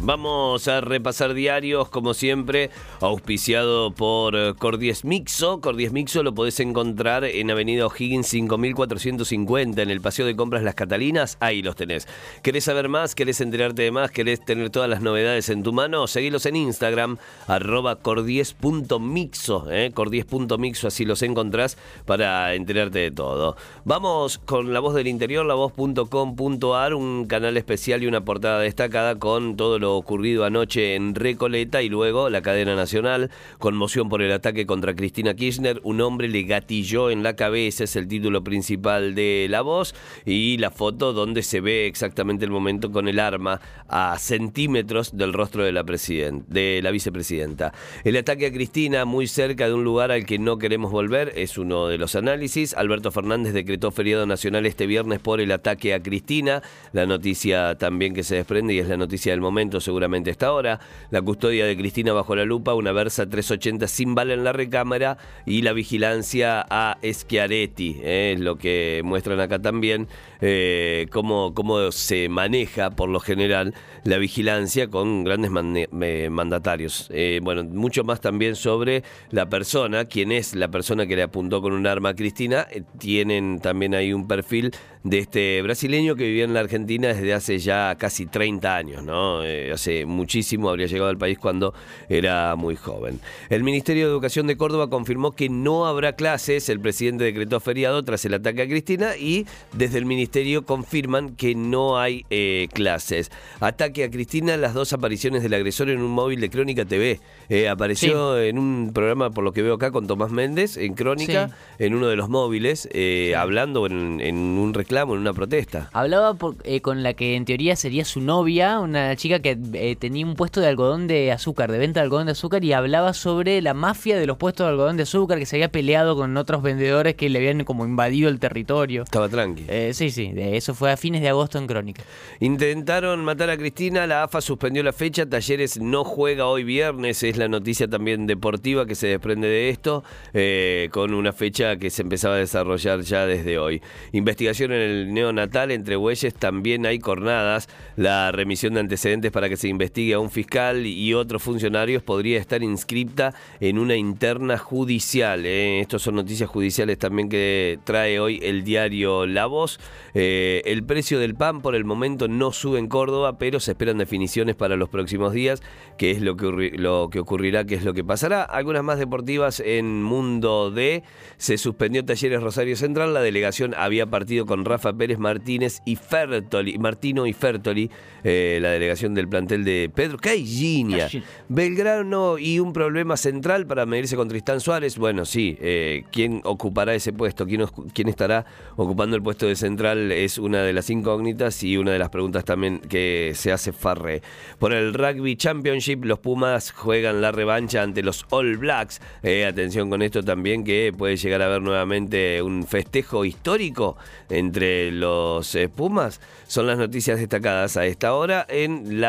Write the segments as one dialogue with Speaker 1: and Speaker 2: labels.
Speaker 1: Vamos a repasar diarios, como siempre, auspiciado por eh, Cordies Mixo. Cordies Mixo lo podés encontrar en Avenida O'Higgins 5450, en el Paseo de Compras Las Catalinas. Ahí los tenés. ¿Querés saber más? ¿Querés enterarte de más? ¿Querés tener todas las novedades en tu mano? Seguilos en Instagram, arroba cordies.mixo. Eh, cordies.mixo, así los encontrás para enterarte de todo. Vamos con La Voz del Interior, lavoz.com.ar, un canal especial y una portada destacada con todo lo ocurrido anoche en Recoleta y luego la cadena nacional. Conmoción por el ataque contra Cristina Kirchner. Un hombre le gatilló en la cabeza, es el título principal de La Voz. Y la foto donde se ve exactamente el momento con el arma a centímetros del rostro de la, de la vicepresidenta. El ataque a Cristina muy cerca de un lugar al que no queremos volver es uno de los análisis. Alberto Fernández decretó feriado nacional este viernes por el ataque a Cristina. La noticia también que se desprende y es la noticia del momento seguramente esta hora. La custodia de Cristina bajo la lupa, una Versa 380 sin bala en la recámara y la vigilancia a Schiaretti. ¿eh? Es lo que muestran acá también, eh, cómo, cómo se maneja por lo general la vigilancia con grandes mandatarios. Eh, bueno, mucho más también sobre la persona, quién es la persona que le apuntó con un arma a Cristina. tienen también ahí un perfil de este brasileño que vivía en la Argentina desde hace ya casi 30 años, ¿no? Eh, hace muchísimo, habría llegado al país cuando era muy joven. El Ministerio de Educación de Córdoba confirmó que no habrá clases, el presidente decretó feriado tras el ataque a Cristina y desde el Ministerio confirman que no hay eh, clases. Ataque a Cristina, las dos apariciones del agresor en un móvil de Crónica TV. Eh, apareció en un programa, por lo que veo acá, con Tomás Méndez, en Crónica, en uno de los móviles, hablando en, en un reclamo, en una protesta.
Speaker 2: Hablaba con la que en teoría sería su novia, una chica que eh, tenía un puesto de algodón de azúcar, de venta de algodón de azúcar, y hablaba sobre la mafia de los puestos de algodón de azúcar, que se había peleado con otros vendedores que le habían como invadido el territorio.
Speaker 1: Estaba tranqui.
Speaker 2: Eh, sí, sí, eso fue a fines de agosto en Crónica.
Speaker 1: Intentaron matar a Cristina, la AFA suspendió la fecha, Talleres no juega hoy viernes, es la noticia también deportiva que se desprende de esto, eh, con una fecha que se empezaba a desarrollar ya desde hoy. Investigación en el neonatal entre bueyes, también hay cornadas, la remisión de antecedentes para que se investigue a un fiscal y otros funcionarios podría estar inscripta en una interna judicial. ¿eh? Estos son noticias judiciales también que trae hoy el diario La Voz. Eh, el precio del pan por el momento no sube en Córdoba, pero se esperan definiciones para los próximos días, que es lo que, lo que ocurrirá, que es lo que pasará. Algunas más deportivas en Mundo D. Se suspendió Talleres Rosario Central. La delegación había partido con Rafa Pérez Martínez y Fertoli, Martino y Fertoli, eh, la delegación del plantel de Pedro Caillinia. Belgrano y un problema central para medirse con Tristán Suárez. Bueno, sí, eh, ¿quién ocupará ese puesto? ¿Quién, ¿Quién, estará ocupando el puesto de central? Es una de las incógnitas y una de las preguntas también que se hace Farre. Por el Rugby Championship, los Pumas juegan la revancha ante los All Blacks. Eh, atención con esto también, que puede llegar a haber nuevamente un festejo histórico entre los eh, Pumas. Son las noticias destacadas a esta hora en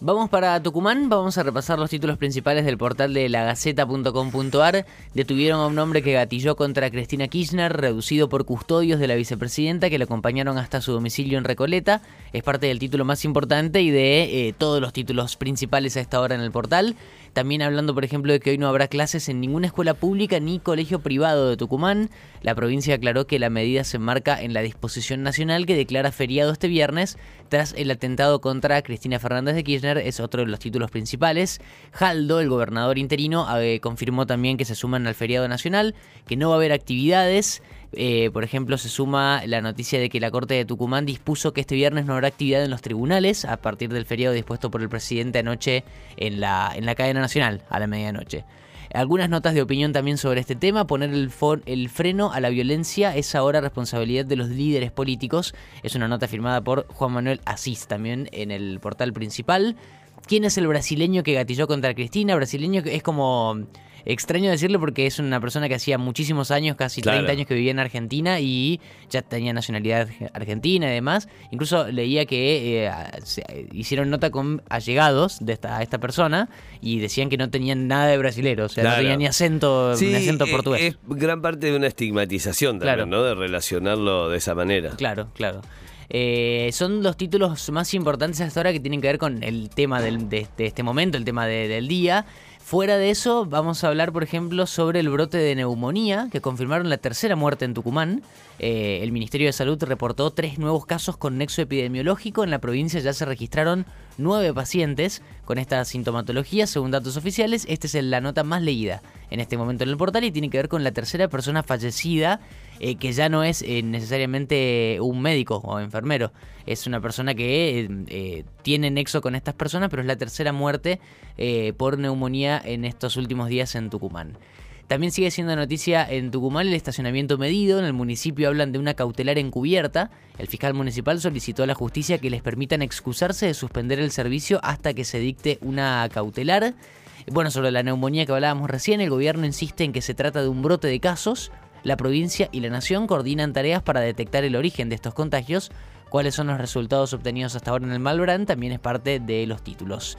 Speaker 2: Vamos para Tucumán, vamos a repasar los títulos principales del portal de lagaceta.com.ar. Detuvieron a un hombre que gatilló contra Cristina Kirchner, reducido por custodios de la vicepresidenta que le acompañaron hasta su domicilio en Recoleta. Es parte del título más importante y de eh, todos los títulos principales a esta hora en el portal. También hablando, por ejemplo, de que hoy no habrá clases en ninguna escuela pública ni colegio privado de Tucumán. La provincia aclaró que la medida se enmarca en la disposición nacional que declara feriado este viernes tras el atentado contra Cristina Fernández de Kirchner. Es otro de los títulos principales. Jaldo, el gobernador interino, eh, confirmó también que se suman al feriado nacional, que no va a haber actividades. Eh, por ejemplo, se suma la noticia de que la Corte de Tucumán dispuso que este viernes no habrá actividad en los tribunales a partir del feriado dispuesto por el presidente anoche en la, en la cadena nacional a la medianoche. Algunas notas de opinión también sobre este tema. Poner el, el, freno a la violencia es ahora responsabilidad de los líderes políticos. Es una nota firmada por Juan Manuel Asís también en el portal principal. Quién es el brasileño que gatilló contra Cristina. Brasileño es como extraño decirlo porque es una persona que hacía muchísimos años, casi 30 años que vivía en Argentina y ya tenía nacionalidad argentina y demás. Incluso leía que eh, hicieron nota con allegados de esta, esta persona y decían que no tenían nada de brasilero, o sea, no tenía ni acento, ni acento eh, portugués.
Speaker 1: Es gran parte de una estigmatización también, ¿no? De relacionarlo de esa manera.
Speaker 2: Claro, claro. Eh, son los títulos más importantes hasta ahora que tienen que ver con el tema de, este momento, el tema del día. Fuera de eso, vamos a hablar, por ejemplo, sobre el brote de neumonía, que confirmaron la tercera muerte en Tucumán. Eh, el Ministerio de Salud reportó tres nuevos casos con nexo epidemiológico. En la provincia ya se registraron nueve pacientes con esta sintomatología, según datos oficiales. Esta es la nota más leída en este momento en el portal y tiene que ver con la tercera persona fallecida, eh, que ya no es eh, necesariamente un médico o enfermero. Es una persona que tiene nexo con estas personas, pero es la tercera muerte por neumonía en estos últimos días en Tucumán. También sigue siendo noticia en Tucumán el estacionamiento medido. En el municipio hablan de una cautelar encubierta. El fiscal municipal solicitó a la justicia que les permitan excusarse de suspender el servicio hasta que se dicte una cautelar. Bueno, sobre la neumonía que hablábamos recién, el gobierno insiste en que se trata de un brote de casos. La provincia y la nación coordinan tareas para detectar el origen de estos contagios. Cuáles son los resultados obtenidos hasta ahora en el Malbrán también es parte de los títulos.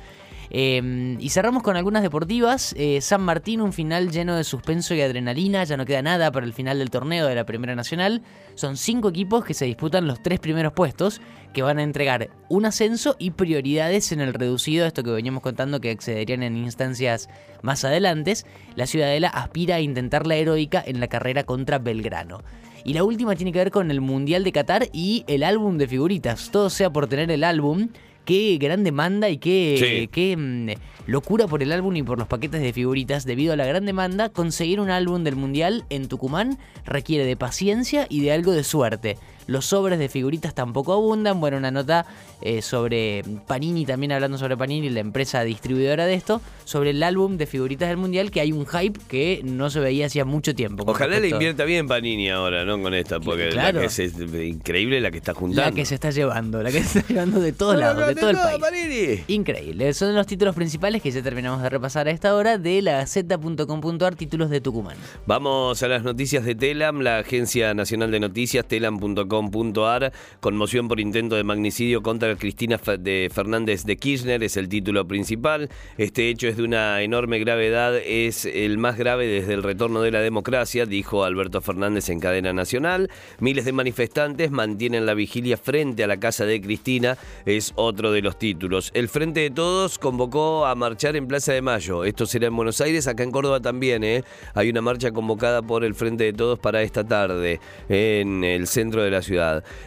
Speaker 2: Em, y cerramos con algunas deportivas. Eh, San Martín, un final lleno de suspenso y adrenalina. Ya no queda nada para el final del torneo de la Primera Nacional. Son cinco equipos que se disputan los tres primeros puestos, que van a entregar un ascenso y prioridades en el reducido, esto que veníamos contando que accederían en instancias más adelante. La Ciudadela aspira a intentar la heroica en la carrera contra Belgrano. Y la última tiene que ver con el Mundial de Qatar y el álbum de figuritas. Todo sea por tener el álbum qué gran demanda y qué, qué mm, locura por el álbum y por los paquetes de figuritas. Debido a la gran demanda, conseguir un álbum del Mundial en Tucumán requiere de paciencia y de algo de suerte. Los sobres de figuritas tampoco abundan. Bueno, una nota eh, sobre Panini, también hablando sobre Panini, la empresa distribuidora de esto, sobre el álbum de figuritas del Mundial, que hay un hype que no se veía hacía mucho tiempo.
Speaker 1: Ojalá le invierta bien Panini ahora, ¿no? Con esta, porque es, increíble la que está juntando.
Speaker 2: La que se está llevando, la que se está llevando de todos lados, de, todo, el país. Increíble. Son los títulos principales que ya terminamos de repasar a esta hora de la Gaceta.com.ar, títulos de Tucumán.
Speaker 1: Vamos a las noticias de Telam, la Agencia Nacional de Noticias, telam.com .ar, Conmoción por intento de magnicidio contra Cristina de Fernández de Kirchner es el título principal. Este hecho es de una enorme gravedad, es el más grave desde el retorno de la democracia, dijo Alberto Fernández en cadena nacional. Miles de manifestantes mantienen la vigilia frente a la casa de Cristina, es otro de los títulos. El Frente de Todos convocó a marchar en Plaza de Mayo. Esto será en Buenos Aires, acá en Córdoba también. ¿eh? Hay una marcha convocada por el Frente de Todos para esta tarde en el centro de la ciudad.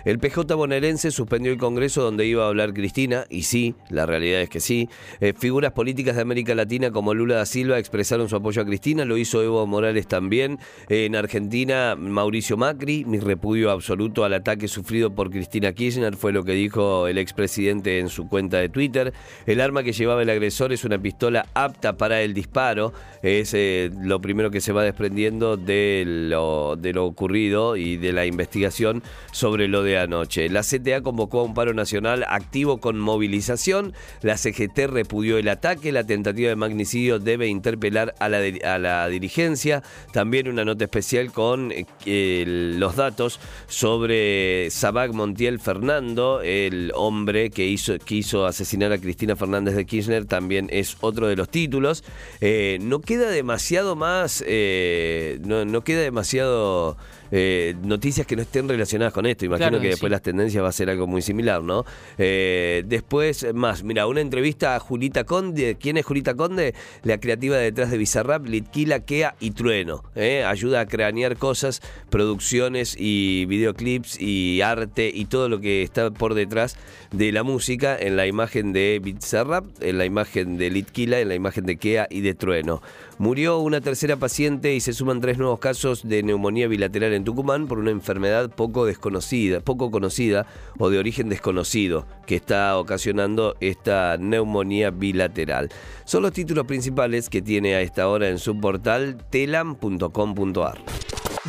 Speaker 1: El PJ bonaerense suspendió el Congreso donde iba a hablar Cristina, y sí, la realidad es que sí. Eh, figuras políticas de América Latina como Lula da Silva expresaron su apoyo a Cristina, lo hizo Evo Morales también. en Argentina, Mauricio Macri, mi repudio absoluto al ataque sufrido por Cristina Kirchner, fue lo que dijo el expresidente en su cuenta de Twitter. El arma que llevaba el agresor es una pistola apta para el disparo, es eh, lo primero que se va desprendiendo de lo ocurrido y de la investigación sobre lo de anoche. La CTA convocó a un paro nacional activo con movilización. La CGT repudió el ataque. La tentativa de magnicidio debe interpelar a la, a la dirigencia. También una nota especial con eh, los datos sobre Sabag Montiel Fernando, el hombre que hizo, quiso asesinar a Cristina Fernández de Kirchner. También es otro de los títulos. Eh, no queda demasiado más. Eh, no, no queda demasiado. Eh, noticias que no estén relacionadas con esto. Imagino que después las tendencias va a ser algo muy similar, ¿no? Eh, después, más, mira, una entrevista a Julita Conde. ¿Quién es Julita Conde? La creativa detrás de Bizarrap, Litquila, Kea y Trueno. ¿eh? Ayuda a cranear cosas, producciones y videoclips y arte y todo lo que está por detrás de la música en la imagen de Bizarrap, en la imagen de Litquila, en la imagen de Kea y de Trueno. Murió una tercera paciente y se suman tres nuevos casos de neumonía bilateral en Tucumán por una enfermedad poco desconocida, poco conocida o de origen desconocido que está ocasionando esta neumonía bilateral. Son los títulos principales que tiene a esta hora en su portal telam.com.ar.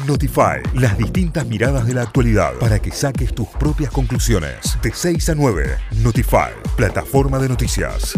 Speaker 3: Notify, las distintas miradas de la actualidad para que saques tus propias conclusiones. De 6 a 9, Notify, plataforma de noticias.